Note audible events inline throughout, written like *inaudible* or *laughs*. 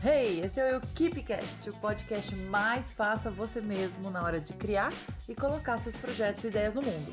Hey, esse é o KeepCast, o podcast mais faça você mesmo na hora de criar e colocar seus projetos e ideias no mundo.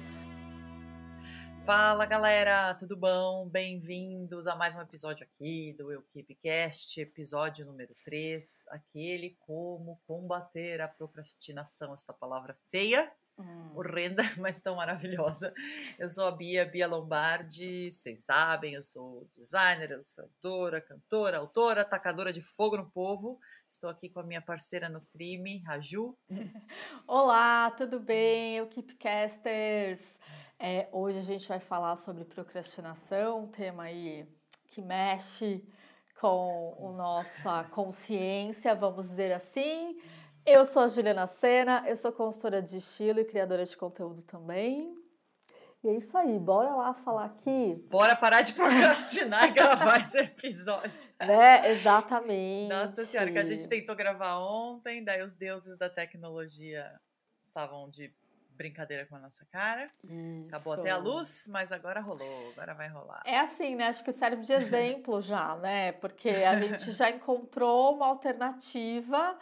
Fala galera, tudo bom? Bem-vindos a mais um episódio aqui do Eu KeepCast, episódio número 3, aquele como combater a procrastinação, essa palavra feia Hum. horrenda, *laughs* mas tão maravilhosa. Eu sou a Bia, Bia Lombardi, vocês sabem, eu sou designer, ilustradora, cantora, autora, atacadora de fogo no povo. Estou aqui com a minha parceira no crime, Raju. *laughs* Olá, tudo bem? Eu Keepcasters. É, hoje a gente vai falar sobre procrastinação, um tema aí que mexe com a nossa consciência, vamos dizer assim. Eu sou a Juliana Sena, eu sou consultora de estilo e criadora de conteúdo também. E é isso aí, bora lá falar aqui. Bora parar de *laughs* procrastinar e gravar esse episódio. Né, exatamente. Nossa senhora, que a gente tentou gravar ontem, daí os deuses da tecnologia estavam de brincadeira com a nossa cara. Isso. Acabou até a luz, mas agora rolou, agora vai rolar. É assim, né? Acho que serve de exemplo já, né? Porque a gente já encontrou uma alternativa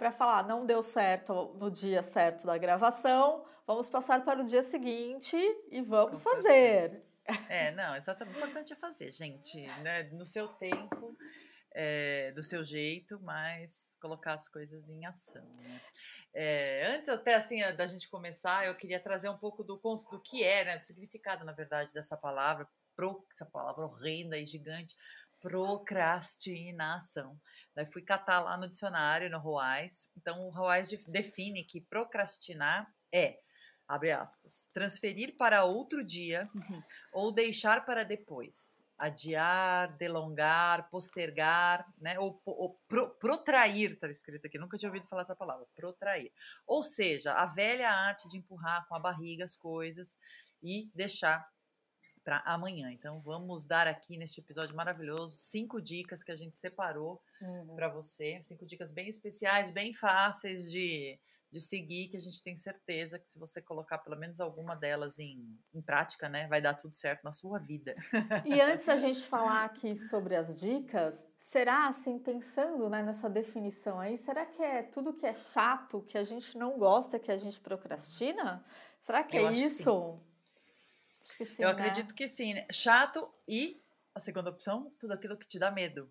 para falar, não deu certo no dia certo da gravação, vamos passar para o dia seguinte e vamos Com fazer. É, não, exatamente. O importante é fazer, gente, né? No seu tempo, é, do seu jeito, mas colocar as coisas em ação. Né? É, antes até assim da gente começar, eu queria trazer um pouco do, do que é, né, do significado, na verdade, dessa palavra, pro, essa palavra horrenda e gigante, procrastinação. Daí fui catar lá no dicionário, no Ruais. Então, o Ruais define que procrastinar é, abre aspas, transferir para outro dia uhum. ou deixar para depois. Adiar, delongar, postergar, né? Ou, ou pro, protrair, tá escrito aqui, nunca tinha ouvido falar essa palavra, protrair. Ou seja, a velha arte de empurrar com a barriga as coisas e deixar para amanhã. Então vamos dar aqui neste episódio maravilhoso cinco dicas que a gente separou uhum. para você, cinco dicas bem especiais, bem fáceis de, de seguir, que a gente tem certeza que se você colocar pelo menos alguma delas em, em prática, né, vai dar tudo certo na sua vida. E antes a gente falar aqui sobre as dicas, será assim pensando né, nessa definição aí, será que é tudo que é chato, que a gente não gosta, que a gente procrastina? Será que Eu é isso? Sim, eu né? acredito que sim. Né? Chato e a segunda opção, tudo aquilo que te dá medo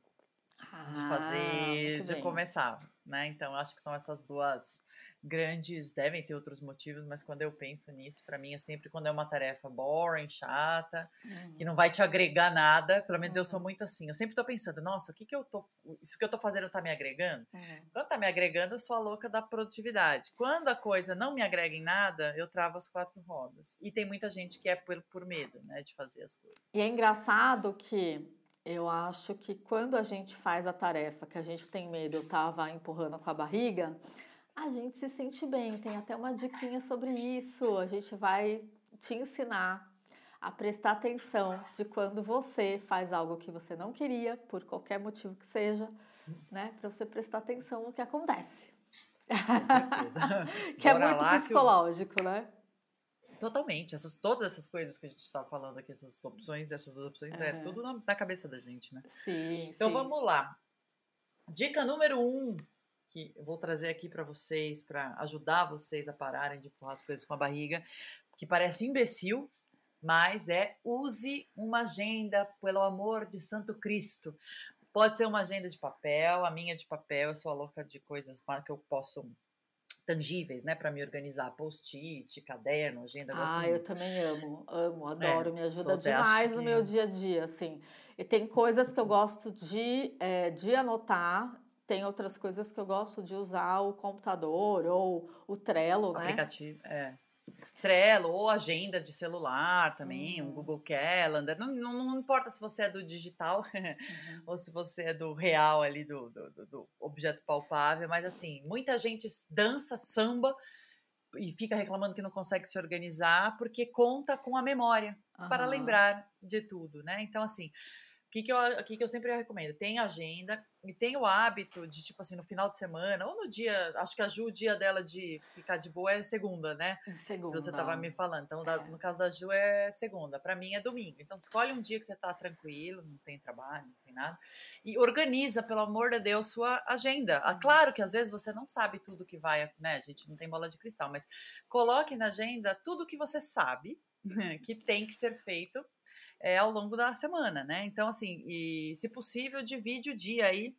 ah, de fazer, de bem. começar, né? Então, acho que são essas duas grandes, devem ter outros motivos, mas quando eu penso nisso, para mim é sempre quando é uma tarefa boring, chata, uhum. que não vai te agregar nada. Pelo menos uhum. eu sou uhum. muito assim. Eu sempre tô pensando, nossa, o que que eu tô, isso que eu tô fazendo tá me agregando? Uhum. Quando tá me agregando, eu sou a louca da produtividade. Quando a coisa não me agrega em nada, eu travo as quatro rodas. E tem muita gente que é por, por medo, né, de fazer as coisas. E é engraçado que eu acho que quando a gente faz a tarefa que a gente tem medo, eu tava empurrando com a barriga, a gente se sente bem. Tem até uma diquinha sobre isso. A gente vai te ensinar a prestar atenção de quando você faz algo que você não queria, por qualquer motivo que seja, né? Para você prestar atenção no que acontece. *laughs* que é Bora é muito psicológico, eu... né? Totalmente. Essas, todas essas coisas que a gente está falando aqui, essas opções, essas duas opções, é, é tudo na, na, cabeça da gente, né? Sim. Então sim. vamos lá. Dica número um que eu vou trazer aqui para vocês, para ajudar vocês a pararem de empurrar as coisas com a barriga, que parece imbecil, mas é use uma agenda, pelo amor de Santo Cristo. Pode ser uma agenda de papel, a minha de papel, eu sou a louca de coisas que eu posso tangíveis, né, para me organizar, post-it, caderno, agenda. Ah, eu também amo, amo, adoro, é, me ajuda demais no meu dia a dia, assim. E tem coisas que eu gosto de, é, de anotar tem outras coisas que eu gosto de usar o computador ou o Trello, o né? Aplicativo, é. Trello ou agenda de celular também, uhum. um Google Calendar. Não, não, não, importa se você é do digital *laughs* uhum. ou se você é do real ali, do, do, do, objeto palpável, mas assim, muita gente dança samba e fica reclamando que não consegue se organizar porque conta com a memória uhum. para lembrar de tudo, né? Então, assim, o que, que, eu, que, que eu sempre recomendo? Tem agenda e tem o hábito de, tipo assim, no final de semana, ou no dia, acho que a Ju, o dia dela de ficar de boa é segunda, né? Segunda. Você tava me falando. Então, é. no caso da Ju, é segunda. Para mim é domingo. Então, escolhe um dia que você tá tranquilo, não tem trabalho, não tem nada. E organiza, pelo amor de Deus, sua agenda. Ah, claro que às vezes você não sabe tudo que vai, né? A gente não tem bola de cristal, mas coloque na agenda tudo que você sabe *laughs* que tem que ser feito é, ao longo da semana, né? Então, assim, e se possível, divide o dia aí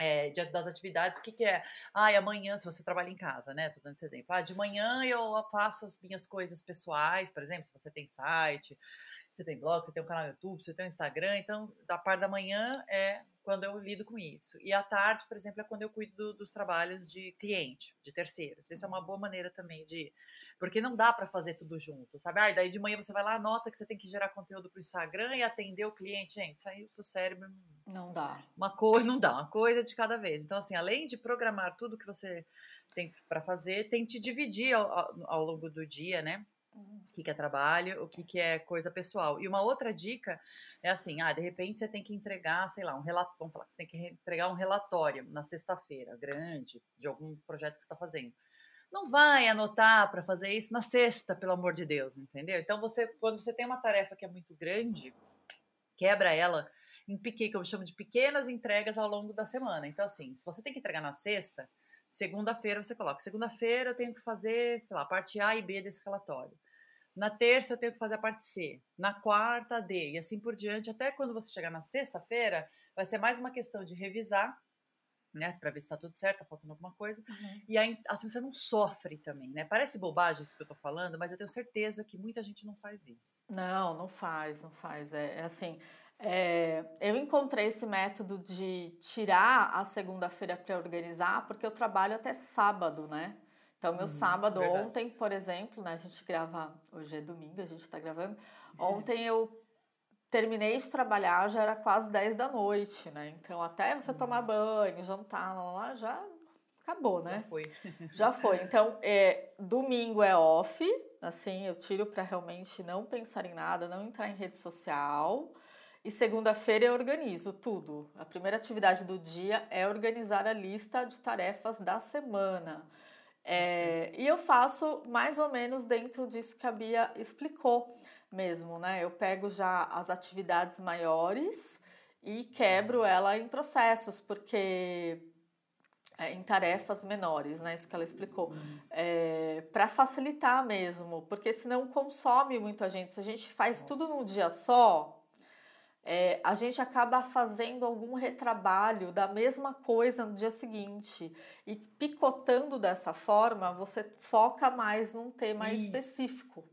é, das atividades, o que, que é? Ah, amanhã, se você trabalha em casa, né? Tô dando esse exemplo. Ah, de manhã eu faço as minhas coisas pessoais, por exemplo, se você tem site, você tem blog, você tem um canal no YouTube, você tem um Instagram, então da parte da manhã é quando eu lido com isso. E à tarde, por exemplo, é quando eu cuido do, dos trabalhos de cliente, de terceiros. Isso é uma boa maneira também de. Porque não dá para fazer tudo junto, sabe? Ah, daí de manhã você vai lá, anota que você tem que gerar conteúdo para o Instagram e atender o cliente. Gente, isso aí o seu cérebro. Não dá. Uma coisa, *laughs* não dá, uma coisa de cada vez. Então, assim, além de programar tudo que você tem para fazer, tente dividir ao, ao, ao longo do dia, né? O que, que é trabalho, o que, que é coisa pessoal. E uma outra dica é assim: ah, de repente você tem que entregar, sei lá, um relatório, vamos falar, você tem que entregar um relatório na sexta-feira, grande, de algum projeto que você está fazendo. Não vai anotar para fazer isso na sexta, pelo amor de Deus, entendeu? Então, você, quando você tem uma tarefa que é muito grande, quebra ela em pequeno, que eu chamo de pequenas entregas ao longo da semana. Então, assim, se você tem que entregar na sexta, segunda-feira você coloca, segunda-feira eu tenho que fazer, sei lá, parte A e B desse relatório. Na terça eu tenho que fazer a parte C. Na quarta, D. E assim por diante. Até quando você chegar na sexta-feira, vai ser mais uma questão de revisar, né? Para ver se está tudo certo, tá faltando alguma coisa. Uhum. E aí, assim, você não sofre também, né? Parece bobagem isso que eu tô falando, mas eu tenho certeza que muita gente não faz isso. Não, não faz, não faz. É, é assim. É, eu encontrei esse método de tirar a segunda-feira para organizar, porque eu trabalho até sábado, né? Então, meu hum, sábado, verdade. ontem, por exemplo, né, a gente grava, hoje é domingo, a gente está gravando. É. Ontem eu terminei de trabalhar, já era quase 10 da noite, né? Então, até você hum. tomar banho, jantar, lá, lá, já acabou, né? Já foi. Já *laughs* foi. Então, é, domingo é off, assim, eu tiro para realmente não pensar em nada, não entrar em rede social. E segunda-feira eu organizo tudo. A primeira atividade do dia é organizar a lista de tarefas da semana. É, e eu faço mais ou menos dentro disso que a Bia explicou mesmo, né? Eu pego já as atividades maiores e quebro ela em processos, porque é, em tarefas menores, né? Isso que ela explicou, uhum. é, para facilitar mesmo, porque senão consome muito a gente. Se a gente faz Nossa. tudo num dia só, é, a gente acaba fazendo algum retrabalho da mesma coisa no dia seguinte. E picotando dessa forma, você foca mais num tema Isso. específico.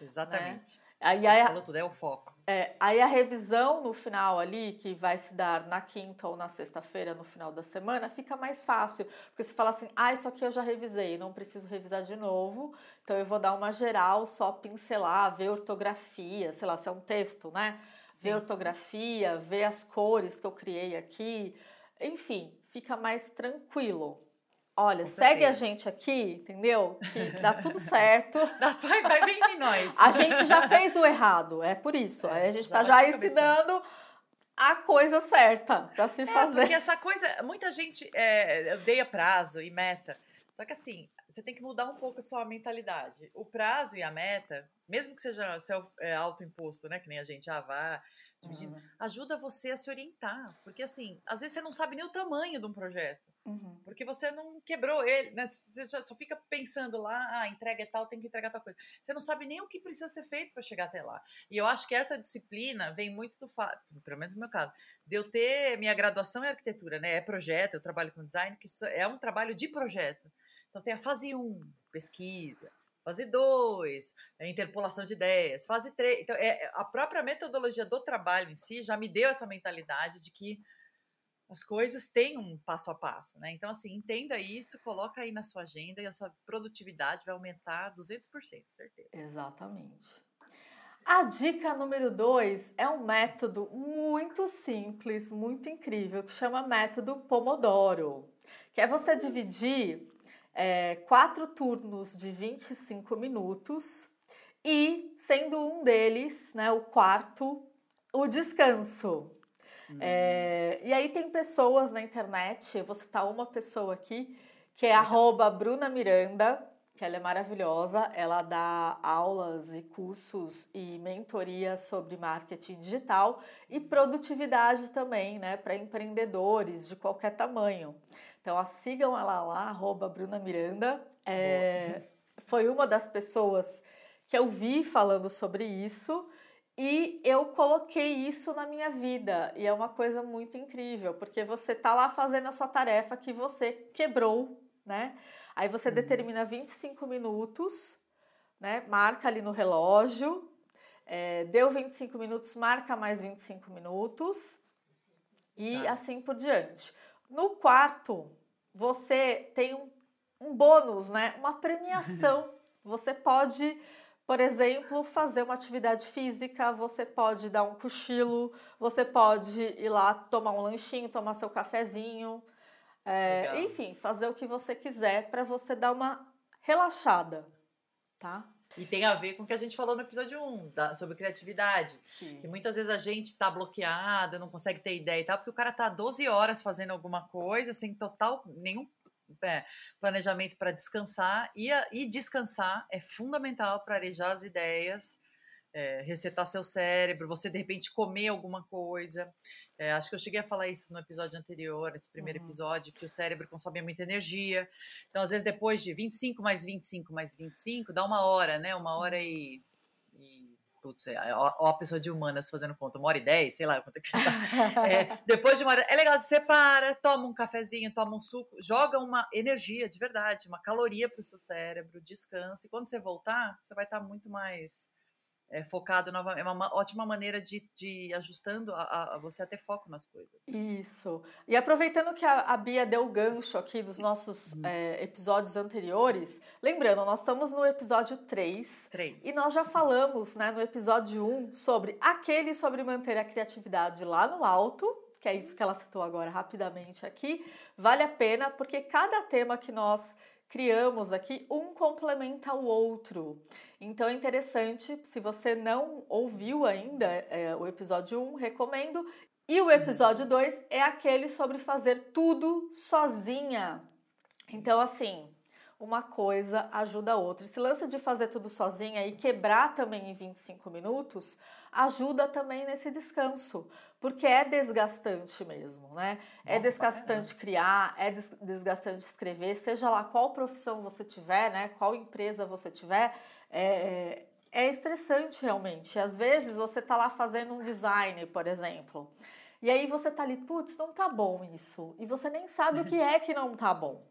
Exatamente. Né? Aí, aí, falou tudo, é o foco. É, aí a revisão no final ali, que vai se dar na quinta ou na sexta-feira, no final da semana, fica mais fácil. Porque você fala assim, ah, isso aqui eu já revisei, não preciso revisar de novo. Então eu vou dar uma geral, só pincelar, ver ortografia, sei lá, se é um texto, né? Sim. ver ortografia, ver as cores que eu criei aqui. Enfim, fica mais tranquilo. Olha, Com segue certeza. a gente aqui, entendeu? Que *laughs* dá tudo certo. vai, vai vir em nós. A gente já fez o errado, é por isso. É, a gente está já ensinando a coisa certa para se é, fazer. Porque essa coisa, muita gente é, odeia prazo e meta. Só que assim, você tem que mudar um pouco a sua mentalidade. O prazo e a meta, mesmo que seja self, é, autoimposto, né? Que nem a gente, ah, vá dividindo, uhum. ajuda você a se orientar. Porque assim, às vezes você não sabe nem o tamanho de um projeto. Uhum. Porque você não quebrou ele, né? Você só fica pensando lá, ah, entrega é tal, tem que entregar tal coisa. Você não sabe nem o que precisa ser feito para chegar até lá. E eu acho que essa disciplina vem muito do fato, pelo menos no meu caso, de eu ter minha graduação em arquitetura, né? É projeto, eu trabalho com design, que é um trabalho de projeto. Então tem a fase 1, pesquisa. Fase 2, é interpolação de ideias. Fase 3. Então, é, a própria metodologia do trabalho em si já me deu essa mentalidade de que as coisas têm um passo a passo, né? Então, assim, entenda isso, coloca aí na sua agenda e a sua produtividade vai aumentar 200%, certeza. Exatamente. A dica número 2 é um método muito simples, muito incrível, que chama método Pomodoro, que é você dividir é, quatro turnos de 25 minutos e, sendo um deles, né, o quarto, o descanso. Uhum. É, e aí tem pessoas na internet, eu vou citar uma pessoa aqui, que é arroba Bruna Miranda, que ela é maravilhosa. Ela dá aulas e cursos e mentorias sobre marketing digital e produtividade também, né, para empreendedores de qualquer tamanho. Então, a sigam ela lá, arroba Bruna Miranda. É, foi uma das pessoas que eu vi falando sobre isso e eu coloquei isso na minha vida. E é uma coisa muito incrível, porque você tá lá fazendo a sua tarefa que você quebrou, né? Aí você uhum. determina 25 minutos, né? Marca ali no relógio. É, deu 25 minutos, marca mais 25 minutos. E tá. assim por diante. No quarto, você tem um, um bônus, né? Uma premiação. *laughs* você pode por exemplo, fazer uma atividade física, você pode dar um cochilo, você pode ir lá tomar um lanchinho, tomar seu cafezinho, é, enfim, fazer o que você quiser para você dar uma relaxada, tá? E tem a ver com o que a gente falou no episódio 1, da, sobre criatividade. Sim. Que muitas vezes a gente tá bloqueado, não consegue ter ideia e tal, porque o cara tá 12 horas fazendo alguma coisa, sem total nenhum é, planejamento para descansar e, a, e descansar é fundamental para arejar as ideias, é, resetar seu cérebro, você de repente comer alguma coisa. É, acho que eu cheguei a falar isso no episódio anterior, esse primeiro uhum. episódio, que o cérebro consome muita energia. Então, às vezes, depois de 25 mais 25 mais 25, dá uma hora, né? Uma hora uhum. e putz, é, ó, a pessoa de humanas fazendo conta, uma hora e dez, sei lá quanto é que você tá. É, depois de uma hora, é legal, você para, toma um cafezinho, toma um suco, joga uma energia de verdade, uma caloria para o seu cérebro, descansa, e quando você voltar, você vai estar tá muito mais é, focado novamente. É uma ótima maneira de, de ajustando a, a, você a ter foco nas coisas. Isso. E aproveitando que a, a Bia deu o gancho aqui dos nossos uhum. é, episódios anteriores, lembrando, nós estamos no episódio 3. 3. E nós já falamos né, no episódio 1 sobre aquele sobre manter a criatividade lá no alto, que é isso que ela citou agora rapidamente aqui. Vale a pena, porque cada tema que nós criamos aqui, um complementa o outro. Então é interessante, se você não ouviu ainda é, o episódio 1, recomendo. E o episódio 2 é aquele sobre fazer tudo sozinha. Então, assim, uma coisa ajuda a outra. Esse lance de fazer tudo sozinha e quebrar também em 25 minutos ajuda também nesse descanso, porque é desgastante mesmo, né? É Nossa, é desgastante criar, é desgastante escrever, seja lá qual profissão você tiver, né? Qual empresa você tiver, é, é estressante realmente. Às vezes você tá lá fazendo um design, por exemplo, e aí você tá ali, putz, não tá bom isso, e você nem sabe o que é que não tá bom.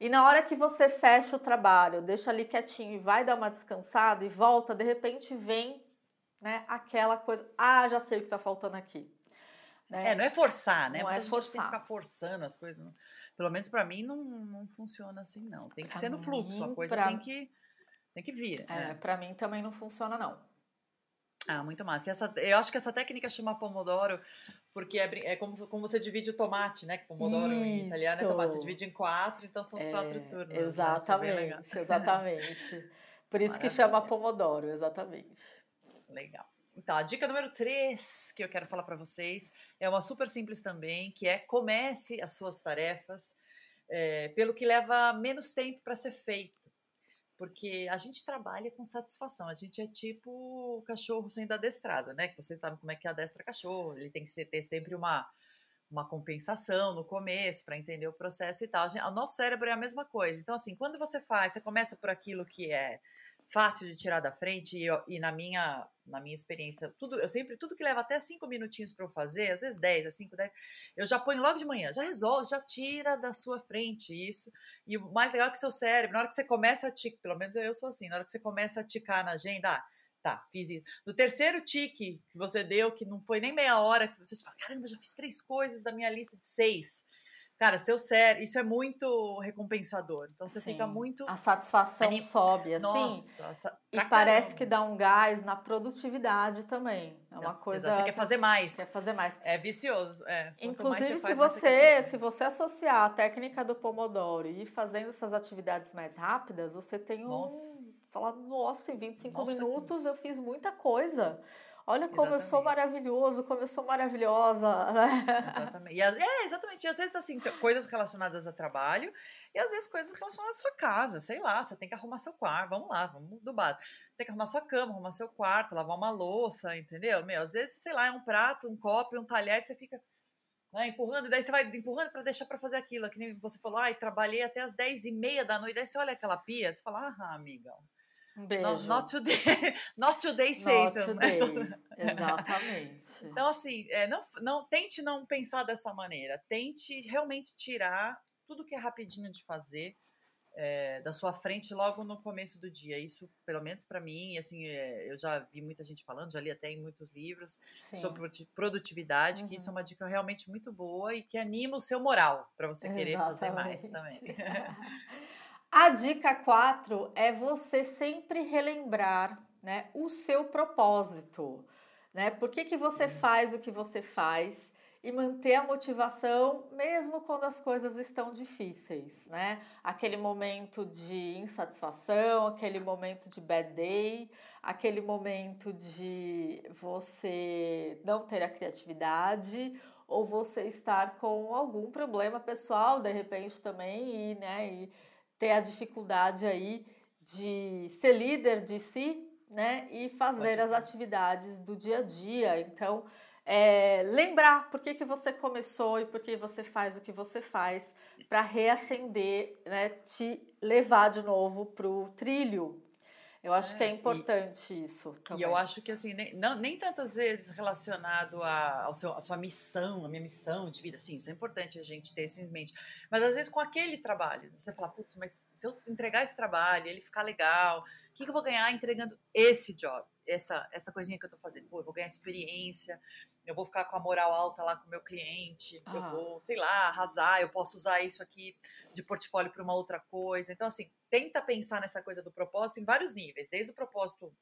E na hora que você fecha o trabalho, deixa ali quietinho e vai dar uma descansada e volta, de repente vem né, aquela coisa, ah, já sei o que está faltando aqui. Né? É, não é forçar, né? Não Muita é forçar. Tem que ficar forçando as coisas. Não. Pelo menos para mim não, não funciona assim, não. Tem que pra ser no fluxo, a coisa pra... tem que tem que vir. É, né? para mim também não funciona, não. Ah, muito massa. Essa, eu acho que essa técnica chama Pomodoro porque é, é como, como você divide o tomate, né? Pomodoro Isso. em italiano é tomate. Você divide em quatro, então são os é, quatro turnos. Né? É exatamente, exatamente. Por isso Maravilha. que chama Pomodoro, exatamente. Legal. Então, a dica número 3 que eu quero falar para vocês é uma super simples também, que é comece as suas tarefas é, pelo que leva menos tempo para ser feito. Porque a gente trabalha com satisfação. A gente é tipo o cachorro sendo adestrado, né? Que vocês sabem como é que adestra cachorro. Ele tem que ter sempre uma, uma compensação no começo para entender o processo e tal. O nosso cérebro é a mesma coisa. Então, assim, quando você faz, você começa por aquilo que é fácil de tirar da frente e, e, na minha na minha experiência tudo eu sempre tudo que leva até cinco minutinhos para eu fazer às vezes dez a cinco dez eu já ponho logo de manhã já resolve já tira da sua frente isso. E o mais legal é que seu cérebro na hora que você começa a ticar pelo menos eu sou assim na hora que você começa a ticar na agenda ah, tá fiz isso. No terceiro tique que você deu que não foi nem meia hora que você fala caramba já fiz três coisas da minha lista de seis Cara, seu cérebro, isso é muito recompensador. Então você Sim. fica muito. A satisfação anim... sobe, assim. Nossa, e caramba. parece que dá um gás na produtividade também. É uma coisa. Você quer fazer mais. Quer fazer mais. É vicioso. É. Inclusive, você se você, se você associar a técnica do Pomodoro e ir fazendo essas atividades mais rápidas, você tem um. Nossa. Falar, nossa, em 25 nossa, minutos que... eu fiz muita coisa. Olha como exatamente. eu sou maravilhoso, como eu sou maravilhosa. Né? Exatamente. E, é, exatamente. E às vezes, assim, coisas relacionadas a trabalho e às vezes coisas relacionadas à sua casa. Sei lá, você tem que arrumar seu quarto. Vamos lá, vamos do básico. Você tem que arrumar sua cama, arrumar seu quarto, lavar uma louça, entendeu? Meu, às vezes, sei lá, é um prato, um copo, um talher, você fica né, empurrando, e daí você vai empurrando para deixar para fazer aquilo. Que nem você falou, ai, trabalhei até as 10 e meia da noite. Daí você olha aquela pia, você fala, ah, amiga. Um beijo. Not, *laughs* not today, not *laughs* today, Satan. Not today. Exatamente. então, assim, é, não, não, tente não pensar dessa maneira. Tente realmente tirar tudo que é rapidinho de fazer é, da sua frente logo no começo do dia. Isso, pelo menos para mim, assim, é, eu já vi muita gente falando, já li até em muitos livros Sim. sobre produtividade, uhum. que isso é uhum. uma dica realmente muito boa e que anima o seu moral para você querer Exatamente. fazer mais também. *laughs* A dica 4 é você sempre relembrar né, o seu propósito. Né? Por que, que você uhum. faz o que você faz? e manter a motivação mesmo quando as coisas estão difíceis, né? Aquele momento de insatisfação, aquele momento de bad day, aquele momento de você não ter a criatividade ou você estar com algum problema pessoal de repente também e, né, e ter a dificuldade aí de ser líder de si, né, e fazer as atividades do dia a dia. Então, é, lembrar por que, que você começou e por que você faz o que você faz para reacender, né, te levar de novo para o trilho. Eu acho é, que é importante e, isso. Também. E eu acho que assim, nem, não, nem tantas vezes relacionado a, ao seu, a sua missão, a minha missão de vida, sim, isso é importante a gente ter isso em mente. Mas às vezes com aquele trabalho, você fala, putz, mas se eu entregar esse trabalho, ele ficar legal, o que, que eu vou ganhar entregando esse job? Essa, essa coisinha que eu tô fazendo. Pô, eu vou ganhar experiência, eu vou ficar com a moral alta lá com o meu cliente, ah. eu vou, sei lá, arrasar, eu posso usar isso aqui de portfólio para uma outra coisa. Então, assim, tenta pensar nessa coisa do propósito em vários níveis, desde o propósito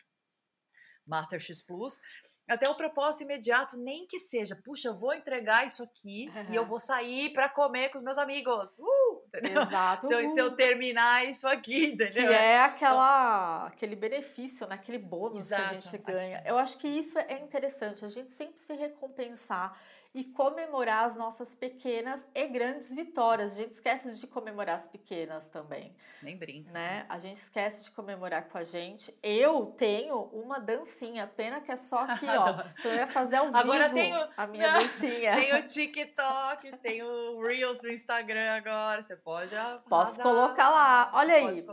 Master X Plus até o propósito imediato, nem que seja, puxa, eu vou entregar isso aqui uhum. e eu vou sair para comer com os meus amigos. Uh, Exato. se, eu, se, eu, terminar isso aqui, entendeu? Que é aquela, aquele benefício, né? aquele bônus Exato. que a gente ganha. Eu acho que isso é interessante, a gente sempre se recompensar e comemorar as nossas pequenas e grandes vitórias. A gente esquece de comemorar as pequenas também. Nem brinca. Né? A gente esquece de comemorar com a gente. Eu tenho uma dancinha, pena que é só aqui, ó. *laughs* Então eu ia fazer ao vivo agora tenho, a minha não, dancinha. Tem o TikTok, tem o Reels do Instagram agora. Você pode. Posso colocar lá. Olha aí.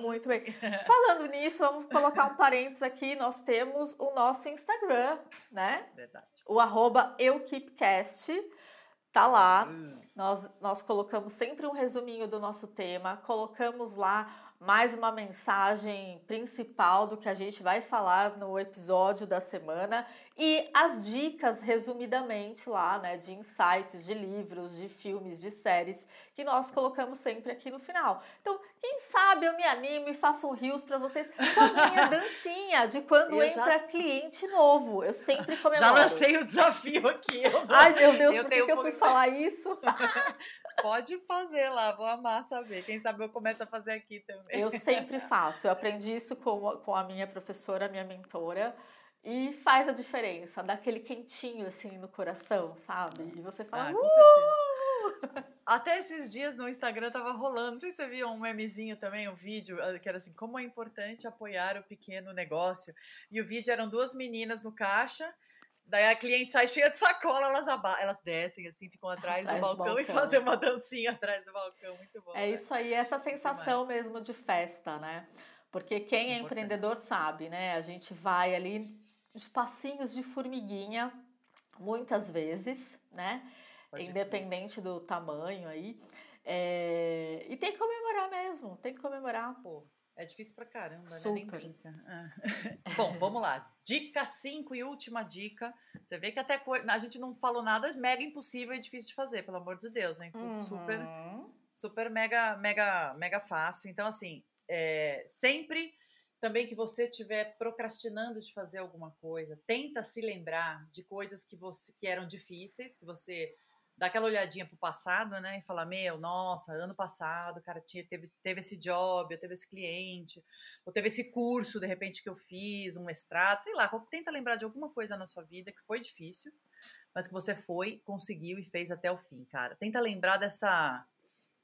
Muito bem. Falando nisso, vamos colocar um parênteses aqui. Nós temos o nosso Instagram, né? Verdade o arroba EuKeepCast tá lá. Hum. Nós, nós colocamos sempre um resuminho do nosso tema, colocamos lá mais uma mensagem principal do que a gente vai falar no episódio da semana e as dicas resumidamente lá, né, de insights, de livros, de filmes, de séries que nós colocamos sempre aqui no final. Então, quem sabe eu me animo e faço um rios para vocês com a minha *laughs* dancinha de quando eu entra já... cliente novo. Eu sempre *laughs* comemoro. Já lancei o desafio aqui. Ai, meu Deus, eu por que, que eu fui falar *laughs* isso? Pode fazer lá, vou amar saber. Quem sabe eu começo a fazer aqui também. Eu sempre faço. Eu aprendi isso com, com a minha professora, a minha mentora. E faz a diferença, dá aquele quentinho assim no coração, sabe? E você fala, ah, uh! Até esses dias no Instagram tava rolando, não sei se você viu um memezinho também, um vídeo, ah, que era assim, como é importante apoiar o pequeno negócio. E o vídeo eram duas meninas no caixa, Daí a cliente sai cheia de sacola, elas, elas descem, assim, ficam atrás, atrás do, balcão do, balcão e fazem uma dancinha atrás do balcão. Muito bom. É né? isso aí, essa sensação mesmo de festa, né? Porque quem é empreendedor sabe, né? A gente vai ali de passinhos de formiguinha, muitas vezes, né? Pode Independente do tamanho aí. É... E tem que comemorar mesmo, tem que comemorar. Pô, é difícil pra caramba, Super. né? Nem brinca. Ah. *laughs* Bom, vamos lá. Dica 5 e última dica. Você vê que até a gente não falou nada mega impossível e difícil de fazer, pelo amor de Deus, né? Tudo uhum. super, super mega, mega, mega fácil. Então, assim, é, sempre também que você estiver procrastinando de fazer alguma coisa, tenta se lembrar de coisas que você que eram difíceis, que você dar aquela olhadinha pro passado, né? E falar, meu, nossa, ano passado, cara tinha, teve, teve esse job, eu teve esse cliente, ou teve esse curso, de repente, que eu fiz, um mestrado, sei lá, tenta lembrar de alguma coisa na sua vida que foi difícil, mas que você foi, conseguiu e fez até o fim, cara. Tenta lembrar dessa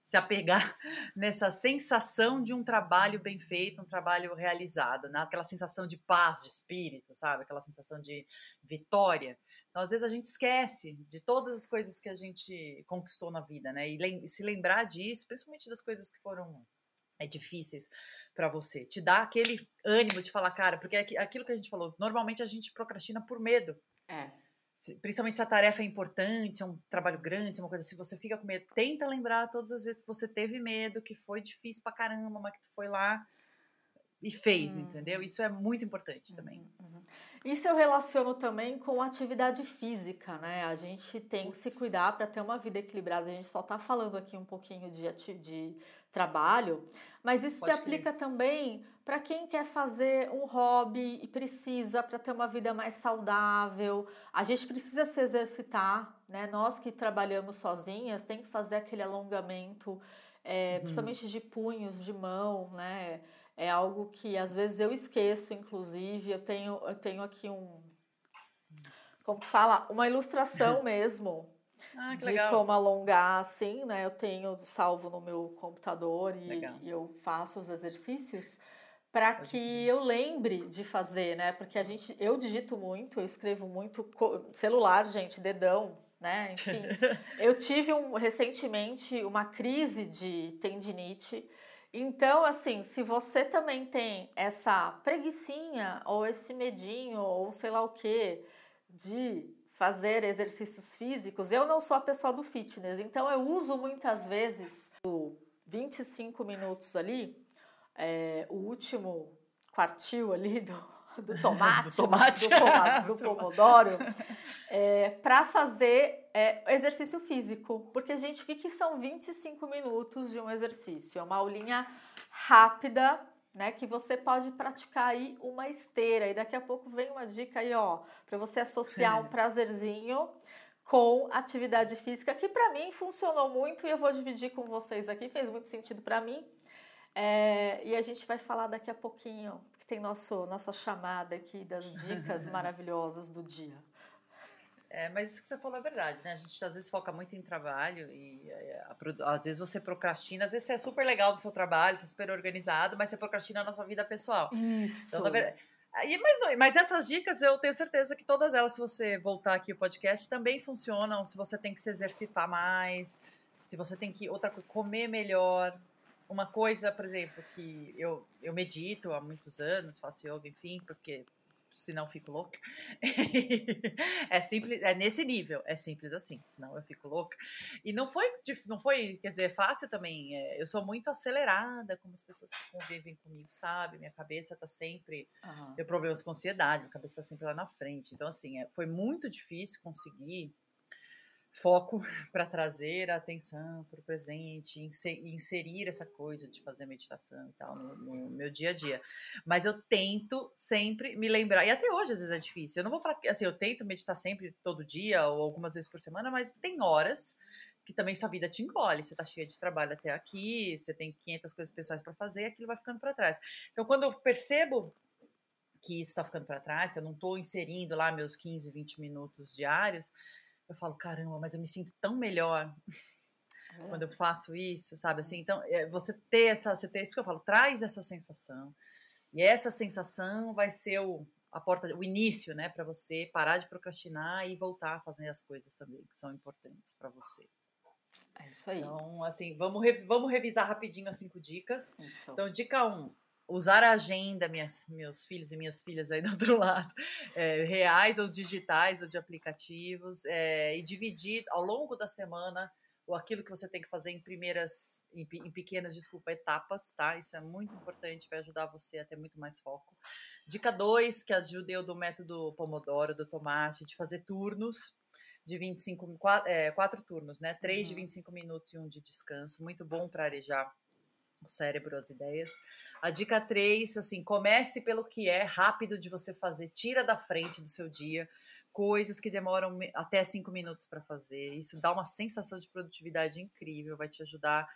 se apegar *laughs* nessa sensação de um trabalho bem feito, um trabalho realizado, né? aquela sensação de paz de espírito, sabe? Aquela sensação de vitória. Então, às vezes a gente esquece de todas as coisas que a gente conquistou na vida, né? E se lembrar disso, principalmente das coisas que foram é, difíceis para você, te dá aquele ânimo de falar, cara, porque é aquilo que a gente falou, normalmente a gente procrastina por medo. É principalmente se a tarefa é importante, é um trabalho grande, é uma coisa assim, você fica com medo, tenta lembrar todas as vezes que você teve medo, que foi difícil pra caramba, mas que tu foi lá e fez, entendeu? Uhum. Isso é muito importante uhum, também. Uhum. Isso eu relaciono também com atividade física, né? A gente tem Ups. que se cuidar para ter uma vida equilibrada. A gente só está falando aqui um pouquinho de, de trabalho, mas isso Pode se aplica também para quem quer fazer um hobby e precisa para ter uma vida mais saudável. A gente precisa se exercitar, né? Nós que trabalhamos sozinhas tem que fazer aquele alongamento, é, uhum. principalmente de punhos, de mão, né? É algo que às vezes eu esqueço, inclusive. Eu tenho, eu tenho aqui um. Como que fala? Uma ilustração *laughs* mesmo. Ah, de legal. como alongar, assim, né? Eu tenho salvo no meu computador e, e eu faço os exercícios para que eu lembre de fazer, né? Porque a gente, eu digito muito, eu escrevo muito celular, gente, dedão, né? Enfim, *laughs* eu tive um, recentemente uma crise de tendinite. Então, assim, se você também tem essa preguiçinha ou esse medinho ou sei lá o que de fazer exercícios físicos, eu não sou a pessoa do fitness, então eu uso muitas vezes o 25 minutos ali é, o último quartil ali do, do *laughs* tomate, do, tomate. do, *laughs* do pomodoro, é, para fazer é, exercício físico. Porque, gente, o que, que são 25 minutos de um exercício? É uma aulinha rápida, né, que você pode praticar aí uma esteira. E daqui a pouco vem uma dica aí, ó, para você associar um prazerzinho com atividade física, que para mim funcionou muito e eu vou dividir com vocês aqui, fez muito sentido para mim. É, e a gente vai falar daqui a pouquinho, que tem nosso, nossa chamada aqui das dicas *laughs* maravilhosas do dia. É, mas isso que você falou é verdade, né? A gente às vezes foca muito em trabalho e é, às vezes você procrastina, às vezes você é super legal no seu trabalho, você é super organizado, mas você procrastina na sua vida pessoal. Isso. Então, verdade, e, mas, não, mas essas dicas eu tenho certeza que todas elas, se você voltar aqui o podcast, também funcionam. Se você tem que se exercitar mais, se você tem que outra comer melhor, uma coisa, por exemplo, que eu, eu medito há muitos anos, faço yoga, enfim, porque senão fico louca. *laughs* é simples, é nesse nível, é simples assim, senão eu fico louca. E não foi, não foi, quer dizer, fácil também. É, eu sou muito acelerada, como as pessoas que convivem comigo, sabe? Minha cabeça tá sempre, uhum. tenho problemas com ansiedade, minha cabeça tá sempre lá na frente. Então assim, é, foi muito difícil conseguir foco *laughs* para trazer a atenção para o presente, inserir essa coisa de fazer meditação e tal no, no, meu dia a dia. Mas eu tento sempre me lembrar, e até hoje às vezes é difícil. Eu não vou falar que assim, eu tento meditar sempre todo dia ou algumas vezes por semana, mas tem horas que também sua vida te engole. Você tá cheia de trabalho até aqui, você tem 500 coisas pessoais para fazer, aquilo vai ficando para trás. Então, quando eu percebo que isso está ficando para trás, que eu não estou inserindo lá meus 15, 20 minutos diários, eu falo, caramba, mas eu me sinto tão melhor é. quando eu faço isso, sabe? Assim, então, é, você ter essa, você ter isso que eu falo, traz essa sensação. E essa sensação vai ser o, a porta, o início, né, para você parar de procrastinar e voltar a fazer as coisas também que são importantes para você. É isso aí. Então, assim, vamos, vamos revisar rapidinho as cinco dicas. Isso. Então, dica 1, um, usar a agenda, minhas, meus filhos e minhas filhas aí do outro *laughs* lado, é, reais ou digitais ou de aplicativos, é, e dividir ao longo da semana ou aquilo que você tem que fazer em primeiras, em, em, pequenas, desculpa, etapas, tá? Isso é muito importante, vai ajudar você a ter muito mais foco. Dica 2, que ajudei do método Pomodoro, do Tomate, de fazer turnos de 25, quatro, é, quatro turnos, né? Três uhum. de 25 minutos e um de descanso, muito bom para arejar o cérebro, as ideias. A dica 3, assim, comece pelo que é rápido de você fazer, tira da frente do seu dia, coisas que demoram até cinco minutos para fazer. Isso dá uma sensação de produtividade incrível, vai te ajudar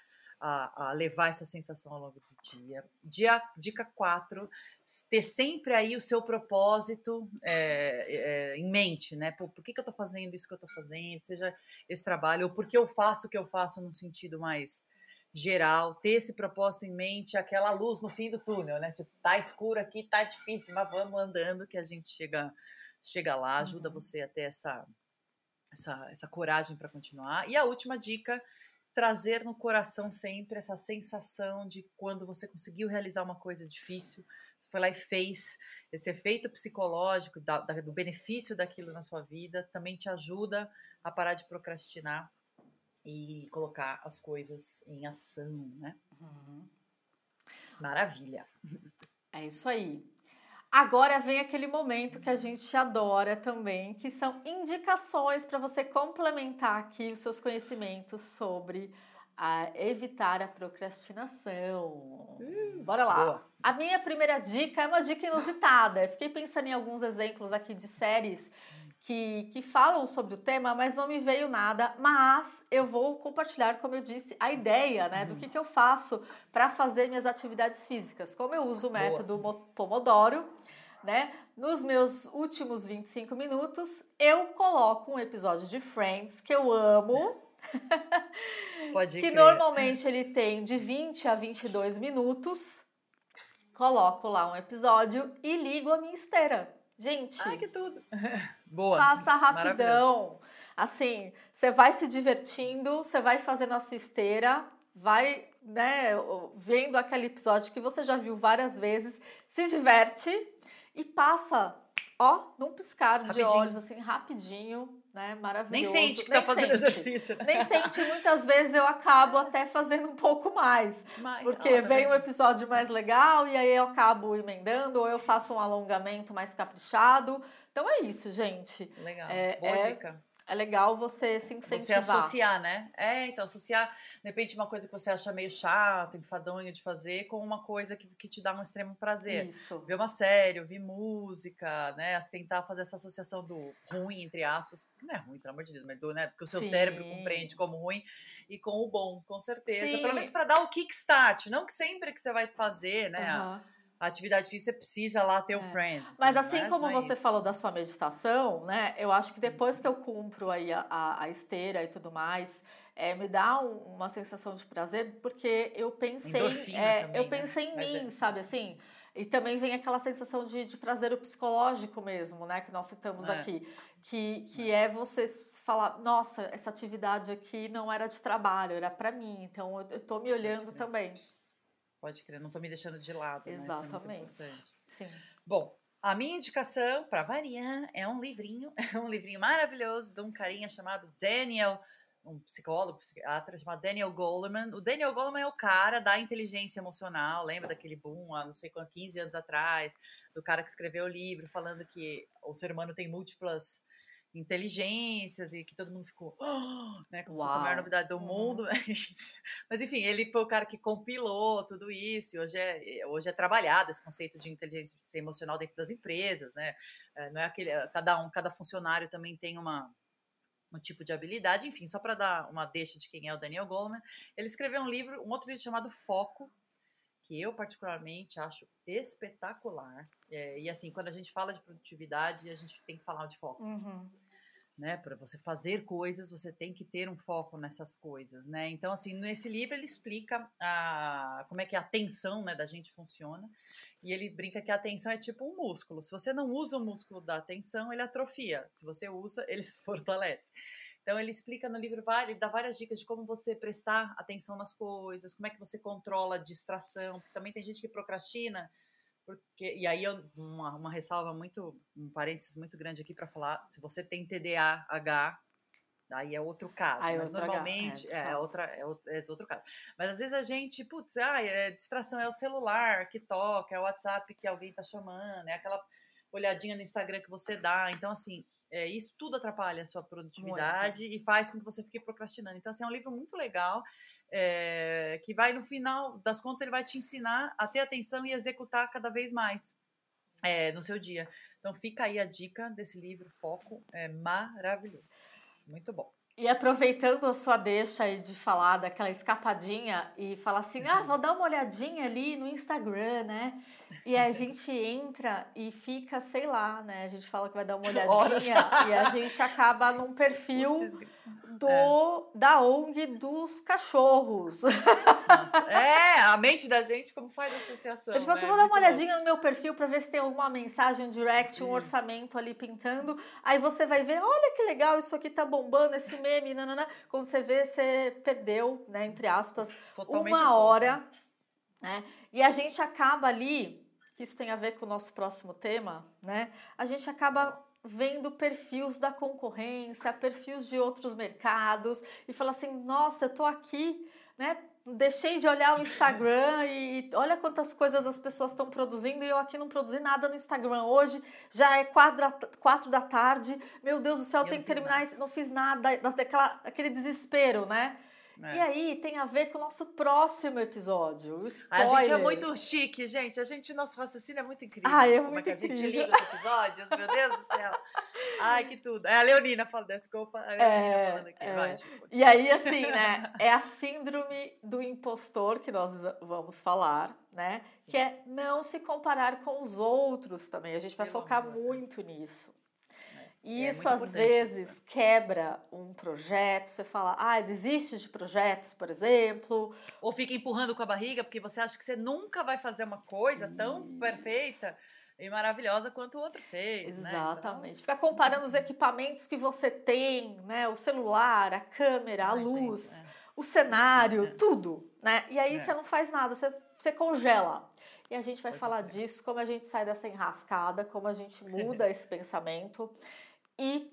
a, a, levar essa sensação ao longo do dia. Dia, dica 4, ter sempre aí o seu propósito é, é, em mente, né? Por, por que, que eu estou fazendo isso que eu estou fazendo, seja esse trabalho, ou por que eu faço o que eu faço num sentido mais geral, ter esse propósito em mente, aquela luz no fim do túnel, né? Tipo, tá escuro aqui, tá difícil, mas vamos andando que a gente chega, chega lá, ajuda uhum. você a ter essa, essa, essa coragem para continuar. E a última dica trazer no coração sempre essa sensação de quando você conseguiu realizar uma coisa difícil, você foi lá e fez, esse efeito psicológico da, da, do benefício daquilo na sua vida também te ajuda a parar de procrastinar e colocar as coisas em ação, né? Uhum. Maravilha. É isso aí. Agora vem aquele momento que a gente adora também, que são indicações para você complementar aqui os seus conhecimentos sobre a evitar a procrastinação. Hum, Bora lá. Boa. A minha primeira dica é uma dica inusitada. Eu fiquei pensando em alguns exemplos aqui de séries que, que falam sobre o tema, mas não me veio nada. Mas eu vou compartilhar, como eu disse, a ideia né, do uhum. que, que eu faço para fazer minhas atividades físicas. Como eu uso o método Boa. Pomodoro, né? Nos meus últimos 25 minutos, eu coloco um episódio de Friends que eu amo. *laughs* Pode que crer. normalmente ele tem de 20 a 22 minutos. Coloco lá um episódio e ligo a minha esteira. Gente, Ai, que tudo. *laughs* Boa. Passa rapidão. Assim, você vai se divertindo, você vai fazendo a sua esteira, vai, né, vendo aquele episódio que você já viu várias vezes, se diverte e passa, ó, num piscar rapidinho. de olhos, assim, rapidinho, né? Maravilhoso. Nem sente que tá Nem tá fazendo sente. exercício. Né? Nem sente, muitas vezes eu acabo até fazendo um pouco mais. Mas, porque ó, tá vem um episódio mais legal e aí eu acabo emendando, ou eu faço um alongamento mais caprichado. Então é isso, gente. Legal. É, Boa é, dica é legal você se incentivar. Você associar, né? É, então, associar, de repente, uma coisa que você acha meio chata, enfadonha de fazer, com uma coisa que, que te dá um extremo prazer. Isso. Ver uma série, ouvir música, né? Tentar fazer essa associação do ruim, entre aspas, que não é ruim, pelo amor de Deus, mas do, né? Que o seu Sim. cérebro compreende como ruim, e com o bom, com certeza. Sim. Pelo menos para dar o kickstart, não que sempre que você vai fazer, né? Uhum atividade física precisa lá ter o é. friend. Mas assim né? como Mas... você falou da sua meditação, né? Eu acho que depois que eu cumpro aí a, a, a esteira e tudo mais, é, me dá um, uma sensação de prazer porque eu pensei, é, também, eu né? pensei né? em mim, é. sabe assim? E também vem aquela sensação de, de prazer psicológico mesmo, né? Que nós citamos é. aqui, que, que é. é você falar, nossa, essa atividade aqui não era de trabalho, era para mim. Então eu, eu tô me olhando também. Pode crer, não estou me deixando de lado. Exatamente. Né? É Sim. Bom, a minha indicação, para variar, é um livrinho, *laughs* é um livrinho maravilhoso de um carinha chamado Daniel, um psicólogo, psiquiatra chamado Daniel Goleman. O Daniel Goleman é o cara da inteligência emocional, lembra daquele boom há não sei quantos, 15 anos atrás, do cara que escreveu o livro falando que o ser humano tem múltiplas inteligências e que todo mundo ficou, oh! né, como Uau. se fosse a maior novidade do uhum. mundo. *laughs* Mas enfim, ele foi o cara que compilou tudo isso. E hoje é hoje é trabalhado esse conceito de inteligência emocional dentro das empresas, né? É, não é aquele cada um, cada funcionário também tem uma um tipo de habilidade, enfim, só para dar uma deixa de quem é o Daniel Goleman, ele escreveu um livro, um outro livro chamado Foco, que eu particularmente acho espetacular. É, e assim, quando a gente fala de produtividade, a gente tem que falar de foco. Uhum né? Para você fazer coisas, você tem que ter um foco nessas coisas, né? Então, assim, nesse livro ele explica a, como é que a atenção né, da gente funciona. E ele brinca que a atenção é tipo um músculo. Se você não usa o músculo da atenção, ele atrofia. Se você usa, ele *laughs* se fortalece. Então ele explica no livro várias, dá várias dicas de como você prestar atenção nas coisas, como é que você controla a distração. Também tem gente que procrastina porque, e aí eu, uma, uma ressalva muito, um parênteses muito grande aqui para falar, se você tem TDAH, aí é outro caso. Ah, é mas normalmente é, é, outra, é, outro, é outro caso. Mas às vezes a gente, putz, ah, é distração, é o celular que toca, é o WhatsApp que alguém tá chamando, é aquela olhadinha no Instagram que você dá. Então, assim, é, isso tudo atrapalha a sua produtividade muito. e faz com que você fique procrastinando. Então, assim, é um livro muito legal é, que vai, no final das contas, ele vai te ensinar a ter atenção e executar cada vez mais é, no seu dia. Então fica aí a dica desse livro, Foco, é maravilhoso. Muito bom. E aproveitando a sua deixa aí de falar daquela escapadinha e falar assim, ah, vou dar uma olhadinha ali no Instagram, né? E a gente entra e fica, sei lá, né? A gente fala que vai dar uma *laughs* olhadinha e a gente acaba num perfil do, é. da ONG dos cachorros. Nossa. É, a mente da gente como faz associação. A gente fala, né? vou dar uma olhadinha no meu perfil para ver se tem alguma mensagem, um direct, um orçamento ali pintando. Aí você vai ver, olha que legal, isso aqui tá bombando, esse meme, nanana. Quando você vê, você perdeu, né, entre aspas, Totalmente uma hora. Né? E a gente acaba ali, que isso tem a ver com o nosso próximo tema, né? A gente acaba vendo perfis da concorrência, perfis de outros mercados e fala assim: nossa, eu tô aqui, né? Deixei de olhar o Instagram e olha quantas coisas as pessoas estão produzindo e eu aqui não produzi nada no Instagram hoje, já é quatro da, quatro da tarde, meu Deus do céu, eu tenho que terminar, nada. não fiz nada, aquela, aquele desespero, né? É. E aí tem a ver com o nosso próximo episódio. O spoiler. A gente é muito chique, gente. A gente, nosso raciocínio é muito incrível. Ah, é muito Como é que a gente liga os episódios, meu Deus do céu. Ai, que tudo. É a Leonina fala, desculpa. A Leonina é, falando aqui. É. Vai, e aí, assim, né? É a síndrome do impostor que nós vamos falar, né? Sim. Que é não se comparar com os outros também. A gente vai Pelo focar amor. muito nisso. E é isso às vezes isso. quebra um projeto, você fala, ah, desiste de projetos, por exemplo. Ou fica empurrando com a barriga porque você acha que você nunca vai fazer uma coisa tão perfeita e maravilhosa quanto o outro fez. Né? Exatamente. Né? Então... Fica comparando os equipamentos que você tem, né? O celular, a câmera, Ai, a luz, gente, é. o cenário, é. tudo. Né? E aí é. você não faz nada, você, você congela. E a gente vai Pode falar disso, como a gente sai dessa enrascada, como a gente *laughs* muda esse pensamento e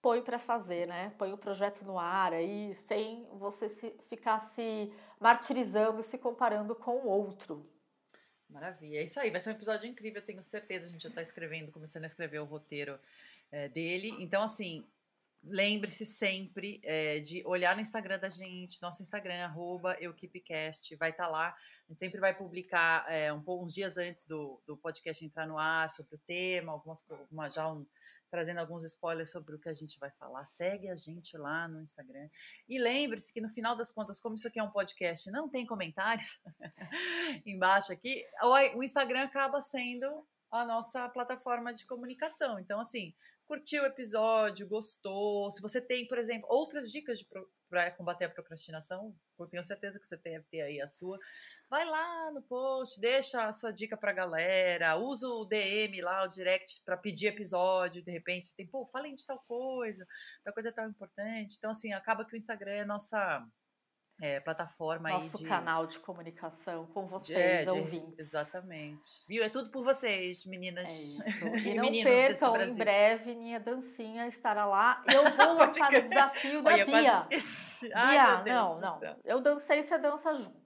põe para fazer, né? Põe o projeto no ar aí, sem você se, ficar se martirizando, se comparando com o outro. Maravilha, é isso aí, vai ser um episódio incrível, eu tenho certeza. A gente já está escrevendo, começando a escrever o roteiro é, dele. Então, assim, lembre-se sempre é, de olhar no Instagram da gente, nosso Instagram, arroba EuKeepCast, vai estar tá lá. A gente sempre vai publicar é, um, uns dias antes do, do podcast entrar no ar sobre o tema, algumas, uma, já um trazendo alguns spoilers sobre o que a gente vai falar. Segue a gente lá no Instagram. E lembre-se que no final das contas, como isso aqui é um podcast, não tem comentários *laughs* embaixo aqui, o Instagram acaba sendo a nossa plataforma de comunicação. Então, assim, curtiu o episódio, gostou. Se você tem, por exemplo, outras dicas para combater a procrastinação, eu tenho certeza que você deve ter aí a sua. Vai lá no post, deixa a sua dica pra galera, usa o DM lá, o direct, para pedir episódio. De repente você tem, pô, falem de tal coisa, tal coisa é tão importante. Então, assim, acaba que o Instagram é nossa é, plataforma Nosso de, canal de comunicação com vocês, é, de, ouvintes. Exatamente. Viu? É tudo por vocês, meninas. É isso. *laughs* E não percam, em breve, minha dancinha estará lá. *laughs* Eu vou lançar o desafio da Olha, Bia. Bia, não, não. Eu dancei, você dança junto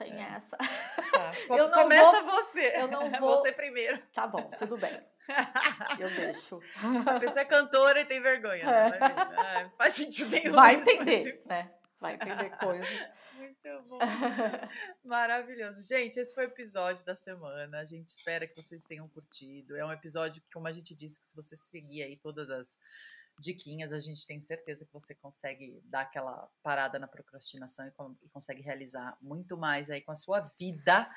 tem é. essa. Tá. *laughs* Eu não Começa vou, você. Eu não *laughs* vou. Você primeiro. Tá bom, tudo bem. *laughs* Eu deixo. A pessoa é cantora e tem vergonha. Né? É. Ah, faz sentido nenhum. Vai entender, né? Vai entender coisas. Muito bom. Maravilhoso. Gente, esse foi o episódio da semana. A gente espera que vocês tenham curtido. É um episódio que, como a gente disse, que se você seguir aí todas as diquinhas, a gente tem certeza que você consegue dar aquela parada na procrastinação e, e consegue realizar muito mais aí com a sua vida.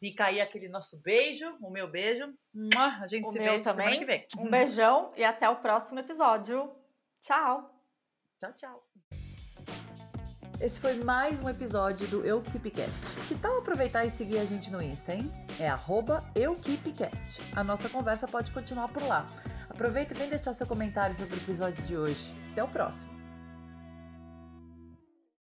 Fica aí aquele nosso beijo, o meu beijo. A gente o se vê também. semana que vem. Um beijão e até o próximo episódio. Tchau. Tchau, tchau. Esse foi mais um episódio do EuKeepCast. Que tal aproveitar e seguir a gente no Insta, hein? É arroba EuKeepCast. A nossa conversa pode continuar por lá. Aproveita e vem deixar seu comentário sobre o episódio de hoje. Até o próximo!